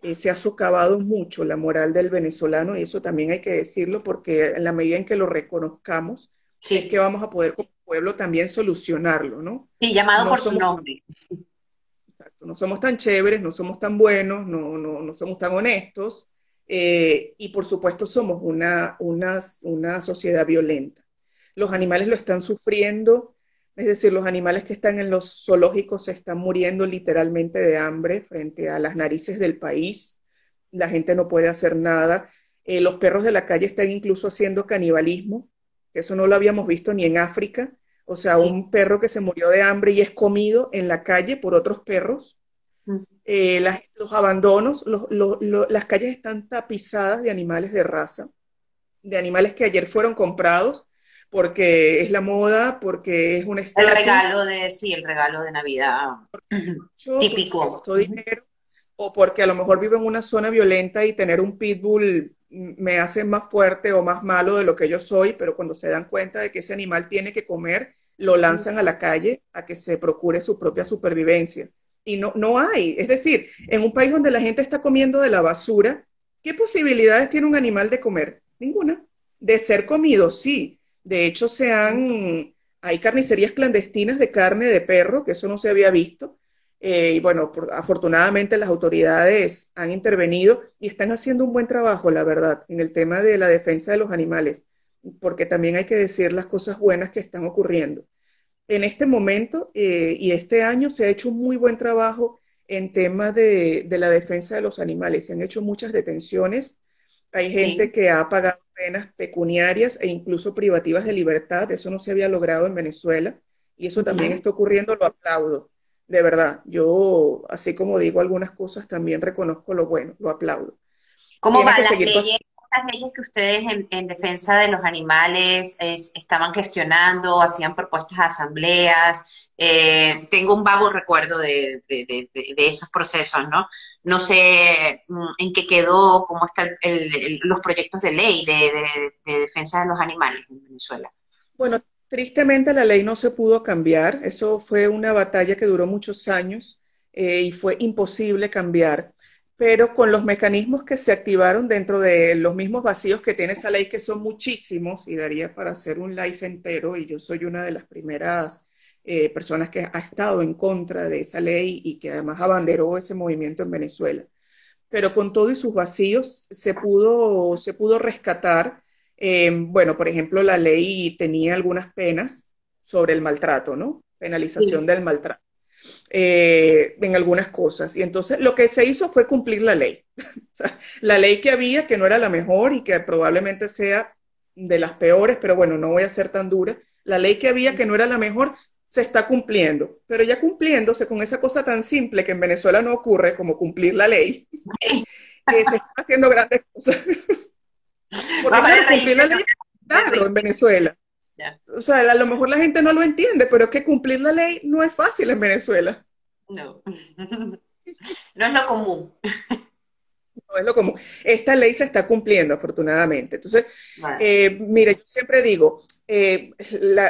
[SPEAKER 2] Eh, se ha socavado mucho la moral del venezolano y eso también hay que decirlo porque en la medida en que lo reconozcamos, es que vamos a poder como pueblo también solucionarlo, ¿no?
[SPEAKER 1] Sí, llamado por su nombre.
[SPEAKER 2] Exacto, no somos tan chéveres, no somos tan buenos, no, no, no somos tan honestos eh, y por supuesto somos una, una, una sociedad violenta. Los animales lo están sufriendo es decir, los animales que están en los zoológicos se están muriendo literalmente de hambre frente a las narices del país. La gente no puede hacer nada. Eh, los perros de la calle están incluso haciendo canibalismo. Eso no lo habíamos visto ni en África. O sea, un perro que se murió de hambre y es comido en la calle por otros perros. Mm. Eh, los abandonos, las calles están tapizadas de animales de raza, de animales que ayer fueron comprados porque es la moda, porque es un
[SPEAKER 1] El regalo de, sí, el regalo de Navidad típico.
[SPEAKER 2] dinero, o porque a lo mejor vivo en una zona violenta y tener un pitbull me hace más fuerte o más malo de lo que yo soy, pero cuando se dan cuenta de que ese animal tiene que comer, lo lanzan a la calle a que se procure su propia supervivencia. Y no, no hay. Es decir, en un país donde la gente está comiendo de la basura, ¿qué posibilidades tiene un animal de comer? Ninguna. De ser comido, sí, de hecho, se han, hay carnicerías clandestinas de carne de perro, que eso no se había visto. Eh, y bueno, afortunadamente las autoridades han intervenido y están haciendo un buen trabajo, la verdad, en el tema de la defensa de los animales, porque también hay que decir las cosas buenas que están ocurriendo. En este momento eh, y este año se ha hecho un muy buen trabajo en temas de, de la defensa de los animales. Se han hecho muchas detenciones hay gente que ha pagado penas pecuniarias e incluso privativas de libertad. Eso no se había logrado en Venezuela y eso también está ocurriendo, lo aplaudo. De verdad, yo, así como digo algunas cosas, también reconozco lo bueno, lo aplaudo.
[SPEAKER 1] ¿Cómo van las leyes, que ustedes en, defensa de los animales estaban gestionando, hacían propuestas a asambleas? Eh, tengo un vago recuerdo de, esos procesos, ¿no? No sé mm, en qué quedó, cómo están los proyectos de ley de, defensa de los animales en Venezuela.
[SPEAKER 2] Bueno, tristemente la ley no se pudo cambiar. Eso fue una batalla que duró muchos años eh, y fue imposible cambiar. pero con los mecanismos que se activaron dentro de los mismos vacíos que tiene esa ley, que son muchísimos, y daría para hacer un live entero, y yo soy una de las primeras eh, personas que ha estado en contra de esa ley y que además abanderó ese movimiento en Venezuela. Pero con todo y sus vacíos se pudo, se pudo rescatar. Eh, bueno, por ejemplo, la ley tenía algunas penas sobre el maltrato, ¿no? Penalización del maltrato. Eh, en algunas cosas. Y entonces lo que se hizo fue cumplir la ley. la ley que había, que no era la mejor y que probablemente sea de las peores, pero bueno, no voy a ser tan dura. La ley que había, que no era la mejor, se está cumpliendo. Pero ya cumpliéndose con esa cosa tan simple que en Venezuela no ocurre como cumplir la ley, que se están haciendo grandes cosas. Porque cumplir la ley claro en Venezuela. O sea, a lo mejor la gente no lo entiende, pero es que cumplir la ley no es fácil en Venezuela.
[SPEAKER 1] No, no es lo común.
[SPEAKER 2] No es lo común. Esta ley se está cumpliendo, afortunadamente. Entonces, eh, mire, yo siempre digo, eh, la,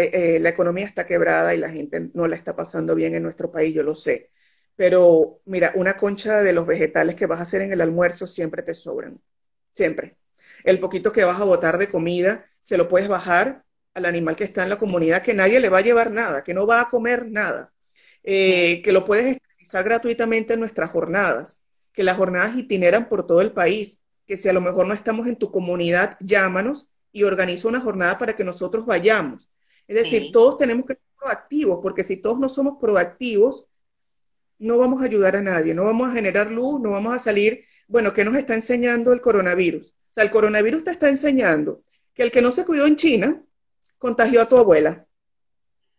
[SPEAKER 2] eh, la, economía está quebrada y la gente no la está pasando bien en nuestro país, yo lo sé. Pero mira, una concha de los vegetales que vas a hacer en el almuerzo siempre te sobran. Siempre. El poquito que vas a botar de comida, se lo puedes bajar al animal que está en la comunidad, que nadie le va a llevar nada, que no va a comer nada, eh, que lo puedes esterilizar gratuitamente en nuestras jornadas, que las jornadas itineran por todo el país, que si a lo mejor no estamos en tu comunidad, llámanos y organiza una jornada para que nosotros vayamos. Es decir, todos tenemos que ser proactivos, porque si todos no somos proactivos, no vamos a ayudar a nadie, no vamos a generar luz, no vamos a salir. Bueno, ¿qué nos está enseñando el coronavirus? O sea, el coronavirus te está enseñando que el que no se cuidó en China contagió a tu abuela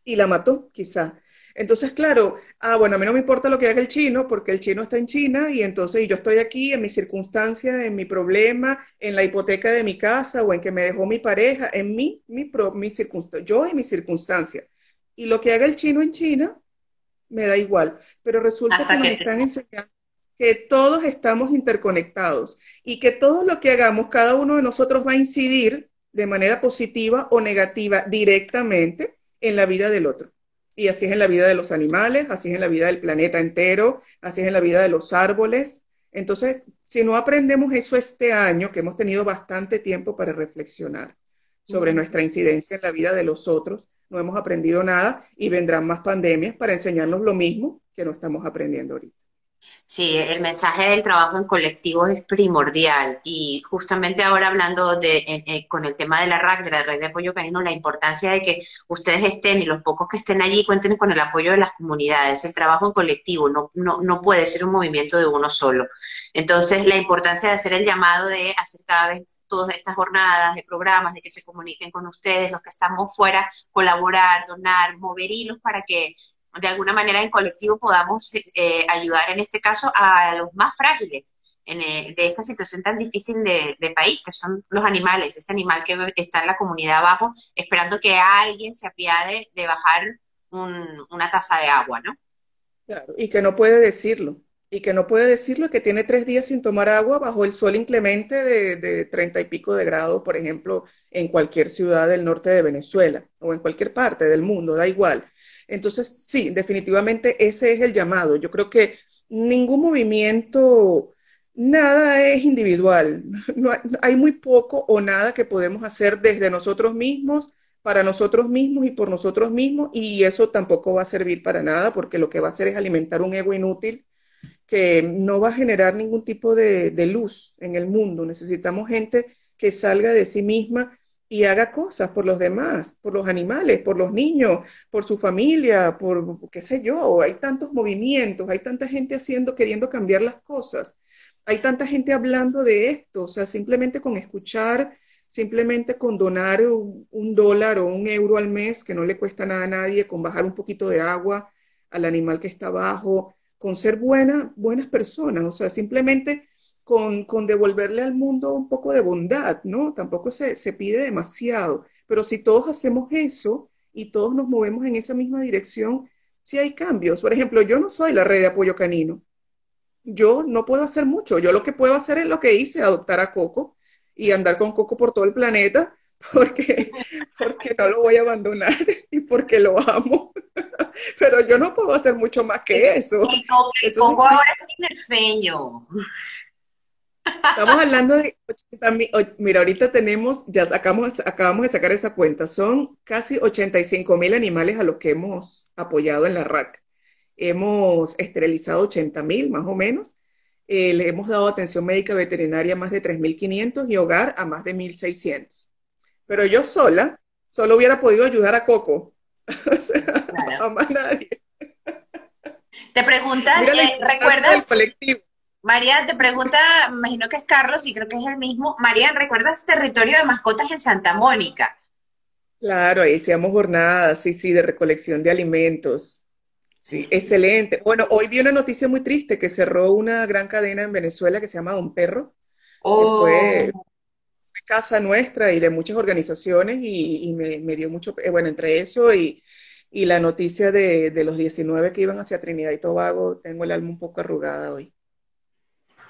[SPEAKER 2] y la mató, quizá. Entonces, claro, ah, bueno, a mí no me importa lo que haga el chino, porque el chino está en China y entonces yo estoy aquí en mi circunstancia, en mi problema, en la hipoteca de mi casa o en que me dejó mi pareja, en mí, mi, mi circunstancia, yo y mi circunstancia. Y lo que haga el chino en China, me da igual. Pero resulta que, me están enseñando que todos estamos interconectados y que todo lo que hagamos, cada uno de nosotros va a incidir de manera positiva o negativa directamente en la vida del otro. Y así es en la vida de los animales, así es en la vida del planeta entero, así es en la vida de los árboles. Entonces, si no aprendemos eso este año, que hemos tenido bastante tiempo para reflexionar sobre nuestra incidencia en la vida de los otros, no hemos aprendido nada y vendrán más pandemias para enseñarnos lo mismo que no estamos aprendiendo ahorita.
[SPEAKER 1] Sí, el mensaje del trabajo en colectivo es primordial y justamente ahora hablando de, con el tema de la RAC, de la Red de Apoyo Canino, la importancia de que ustedes estén y los pocos que estén allí cuenten con el apoyo de las comunidades. El trabajo en colectivo no, no, no puede ser un movimiento de uno solo. Entonces, la importancia de hacer el llamado de hacer cada vez todas estas jornadas de programas, de que se comuniquen con ustedes, los que estamos fuera, colaborar, donar, mover hilos para que de alguna manera en colectivo podamos eh, ayudar en este caso a los más frágiles eh, de esta situación tan difícil de, país, que son los animales, este animal que está en la comunidad abajo, esperando que alguien se apiade de bajar una taza de agua, ¿no?
[SPEAKER 2] Claro, y que no puede decirlo, y que no puede decirlo, que tiene tres días sin tomar agua bajo el sol inclemente de treinta y pico de grados, por ejemplo, en cualquier ciudad del norte de Venezuela, o en cualquier parte del mundo, da igual entonces, sí, definitivamente ese es el llamado. Yo creo que ningún movimiento, nada es individual. No hay, muy poco o nada que podemos hacer desde nosotros mismos, para nosotros mismos y por nosotros mismos, y eso tampoco va a servir para nada, porque lo que va a hacer es alimentar un ego inútil que no va a generar ningún tipo de, de luz en el mundo. Necesitamos gente que salga de sí misma y haga cosas por los demás, por los animales, por los niños, por su familia, por qué sé yo. Hay tantos movimientos, hay tanta gente haciendo, queriendo cambiar las cosas. Hay tanta gente hablando de esto, o sea, simplemente con escuchar, simplemente con donar un, dólar o un euro al mes, que no le cuesta nada a nadie, con bajar un poquito de agua al animal que está abajo, con ser buena, buenas personas, o sea, simplemente con, devolverle al mundo un poco de bondad, ¿no? Tampoco se, se pide demasiado, pero si todos hacemos eso y todos nos movemos en esa misma dirección, sí hay cambios. Por ejemplo, yo no soy la red de apoyo canino. Yo no puedo hacer mucho. Yo lo que puedo hacer es lo que hice, adoptar a Coco y andar con Coco por todo el planeta, porque, porque no lo voy a abandonar y porque lo amo. pero yo no puedo hacer mucho más que eso.
[SPEAKER 1] El coco, ahora es tinerfeño.
[SPEAKER 2] Estamos hablando de 80 mil, mira, ahorita tenemos, ya sacamos, acabamos de sacar esa cuenta, son casi 85 mil animales a los que hemos apoyado en la RAC. Hemos esterilizado 80 mil, más o menos. Eh, le hemos dado atención médica veterinaria a más de 3.500 y hogar a más de 1.600. Pero yo sola, solo hubiera podido ayudar a Coco. o sea, a más nadie.
[SPEAKER 1] Te preguntan, eh, ¿recuerdas? María te pregunta, me imagino que es Carlos y creo que es el mismo. María, ¿recuerdas territorio de mascotas en Santa Mónica?
[SPEAKER 2] Claro, ahí hacíamos jornadas, sí, sí, de recolección de alimentos. Sí, excelente. Bueno, hoy vi una noticia muy triste que cerró una gran cadena en Venezuela que se llama Don Perro. Oh. fue, casa nuestra y de muchas organizaciones y, me, dio mucho, eh, bueno, entre eso y, la noticia de, de los 19 que iban hacia Trinidad y Tobago, tengo el alma un poco arrugada hoy.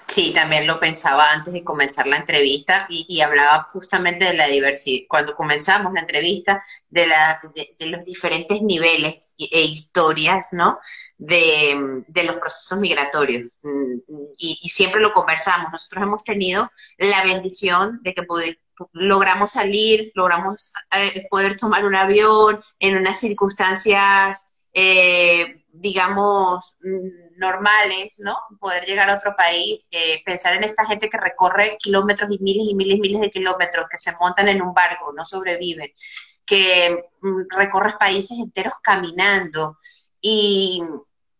[SPEAKER 1] Sí, también lo pensaba antes de comenzar la entrevista y, hablaba justamente de la diversidad, cuando comenzamos la entrevista, de, la, de, los diferentes niveles e historias, ¿no? De, los procesos migratorios. Mm, y, siempre lo conversamos. Nosotros hemos tenido la bendición de que logramos salir, logramos eh, poder tomar un avión en unas circunstancias, eh, digamos, mm, normales, ¿no? Poder llegar a otro país, eh, pensar en esta gente que recorre kilómetros y miles y miles y miles de kilómetros, que se montan en un barco, no sobreviven, que mm, recorres países enteros caminando y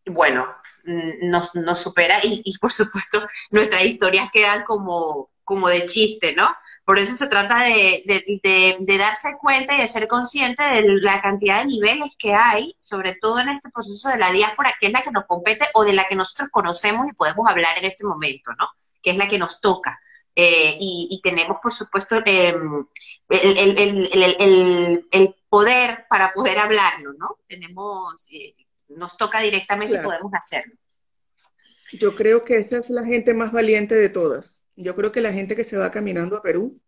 [SPEAKER 1] bueno, mm, nos, supera y, y, por supuesto nuestras historias quedan como, como de chiste, ¿no? Por eso se trata de, darse cuenta y de ser consciente de la cantidad de niveles que hay, sobre todo en este proceso de la diáspora, que es la que nos compete o de la que nosotros conocemos y podemos hablar en este momento, ¿no? Que es la que nos toca. Eh, y, tenemos, por supuesto, em, el, poder para poder hablarlo, ¿no? Tenemos, eh, nos toca directamente y podemos hacerlo.
[SPEAKER 2] Yo creo que esa es la gente más valiente de todas yo creo que la gente que se va caminando a Perú,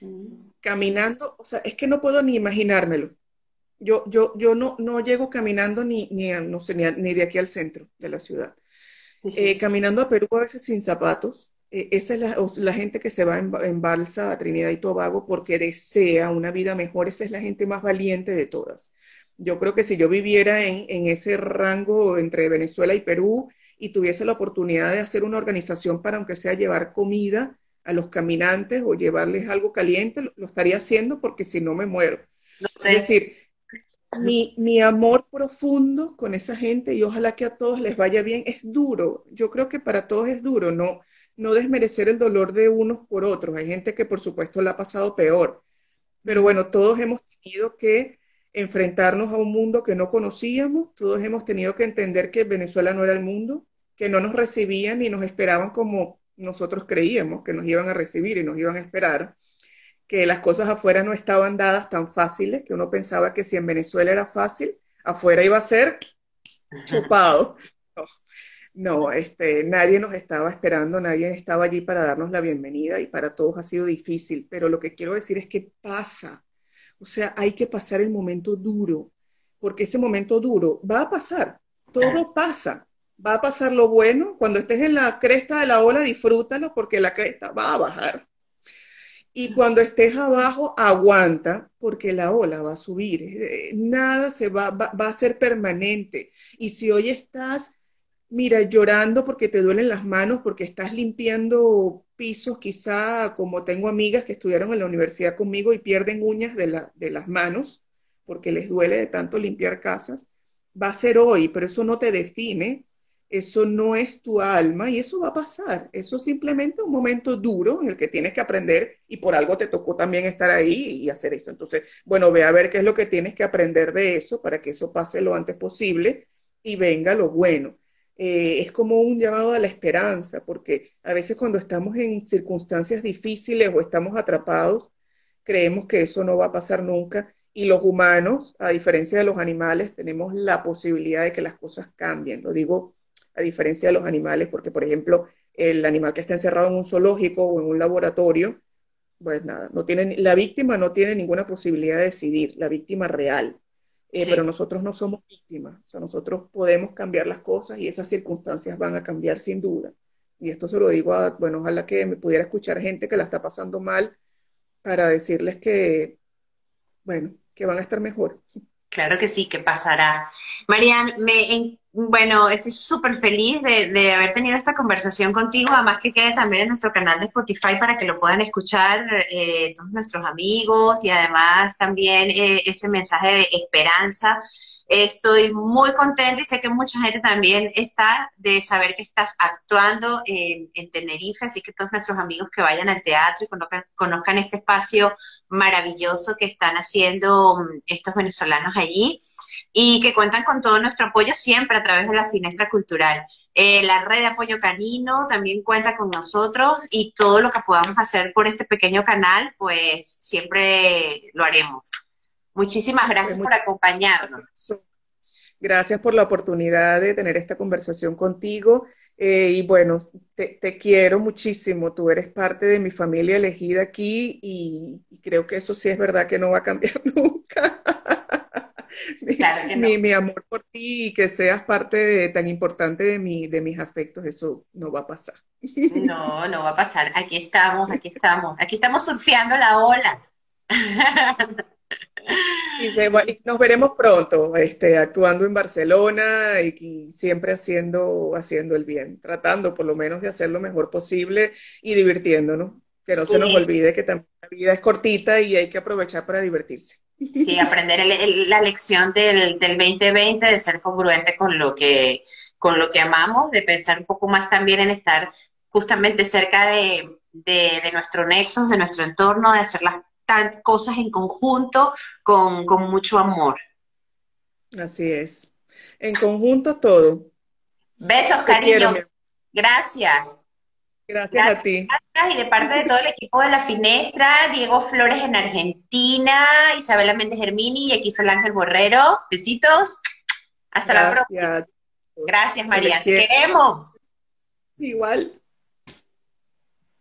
[SPEAKER 2] mm. caminando, o sea, es que no puedo ni imaginármelo. Yo, yo, yo no, no llego caminando ni, ni, no sé, ni, de aquí al centro de la ciudad. Eh, caminando a Perú a veces sin zapatos. Eh, esa es la, gente que se va en, balsa a Trinidad y Tobago porque desea una vida mejor. Esa es la gente más valiente de todas. Yo creo que si yo viviera en, en ese rango entre Venezuela y Perú, y tuviese la oportunidad de hacer una organización para, aunque sea llevar comida a los caminantes o llevarles algo caliente, lo, estaría haciendo porque si no me muero. Es decir, mi, mi, amor profundo con esa gente y ojalá que a todos les vaya bien es duro. Yo creo que para todos es duro, no, no desmerecer el dolor de unos por otros. Hay gente que por supuesto la ha pasado peor, pero bueno, todos hemos tenido que enfrentarnos a un mundo que no conocíamos, todos hemos tenido que entender que Venezuela no era el mundo, que no nos recibían ni nos esperaban como nosotros creíamos que nos iban a recibir y nos iban a esperar, que las cosas afuera no estaban dadas tan fáciles, que uno pensaba que si en Venezuela era fácil, afuera iba a ser chupado. No, este, nadie nos estaba esperando, nadie estaba allí para darnos la bienvenida y para todos ha sido difícil, pero lo que quiero decir es que pasa, o sea, hay que pasar el momento duro, porque ese momento duro va a pasar, todo pasa, va a pasar lo bueno. Cuando estés en la cresta de la ola, disfrútalo porque la cresta va a bajar. Y cuando estés abajo, aguanta porque la ola va a subir. Eh, nada se va, va, va a ser permanente. Y si hoy estás, mira, llorando porque te duelen las manos, porque estás limpiando pisos, quizá como tengo amigas que estudiaron en la universidad conmigo y pierden uñas de, la, de las manos porque les duele de tanto limpiar casas, va a ser hoy, pero eso no te define eso no es tu alma y eso va a pasar. Eso es simplemente un momento duro en el que tienes que aprender y por algo te tocó también estar ahí y hacer eso. Entonces, bueno, ve a ver qué es lo que tienes que aprender de eso para que eso pase lo antes posible y venga lo bueno. Eh, es como un llamado a la esperanza, porque a veces cuando estamos en circunstancias difíciles o estamos atrapados, creemos que eso no va a pasar nunca y los humanos, a diferencia de los animales, tenemos la posibilidad de que las cosas cambien. Lo digo a diferencia de los animales, porque por ejemplo, el animal que está encerrado en un zoológico o en un laboratorio, pues nada, no tiene, la víctima no tiene ninguna posibilidad de decidir, la víctima real. eh, pero nosotros no somos víctimas, o sea, nosotros podemos cambiar las cosas y esas circunstancias van a cambiar sin duda. Y esto se lo digo a, bueno, ojalá que me pudiera escuchar gente que la está pasando mal para decirles que, bueno, que van a estar mejor.
[SPEAKER 1] Claro que sí, que pasará. Marian, me, bueno, estoy súper feliz de, haber tenido esta conversación contigo, además que quede también en nuestro canal de Spotify para que lo puedan escuchar eh, todos nuestros amigos y además también eh, ese mensaje de esperanza. Estoy muy contenta y sé que mucha gente también está de saber que estás actuando en, Tenerife, así que todos nuestros amigos que vayan al teatro y conozcan, conozcan este espacio maravilloso que están haciendo mm, estos venezolanos allí y que cuentan con todo nuestro apoyo siempre a través de la Finestra Cultural. Eh, la red de apoyo canino también cuenta con nosotros y todo lo que podamos hacer por este pequeño canal, pues siempre lo haremos. Muchísimas gracias por acompañarnos.
[SPEAKER 2] Gracias por la oportunidad de tener esta conversación contigo. Eh, y bueno, te, quiero muchísimo. Tú eres parte de mi familia elegida aquí y creo que eso sí es verdad que no va a cambiar nunca mi, mi, amor por ti y que seas parte tan importante de, mi, de mis afectos, eso no va a pasar.
[SPEAKER 1] No, no va a pasar. Aquí estamos, aquí estamos. Aquí estamos surfeando la ola.
[SPEAKER 2] Y nos veremos pronto, este, actuando en Barcelona y, siempre haciendo, haciendo el bien, tratando por lo menos de hacer lo mejor posible y divirtiéndonos. Que no se nos olvide que también la vida es cortita y hay que aprovechar para divertirse.
[SPEAKER 1] Sí, aprender la lección del, del 2020 de ser congruente con lo que con lo que amamos, de pensar un poco más también en estar justamente cerca de, de, nuestro nexo, de nuestro entorno, de hacer las cosas en conjunto con, con mucho amor.
[SPEAKER 2] Así es. En conjunto todo.
[SPEAKER 1] Besos, cariño. Gracias.
[SPEAKER 2] Gracias, a ti.
[SPEAKER 1] y de parte de todo el equipo de La Finestra, Diego Flores en Argentina, Isabela Méndez Hermini y aquí soy Ángel Borrero. Besitos. Hasta la próxima. Gracias, María. Te queremos.
[SPEAKER 2] Igual.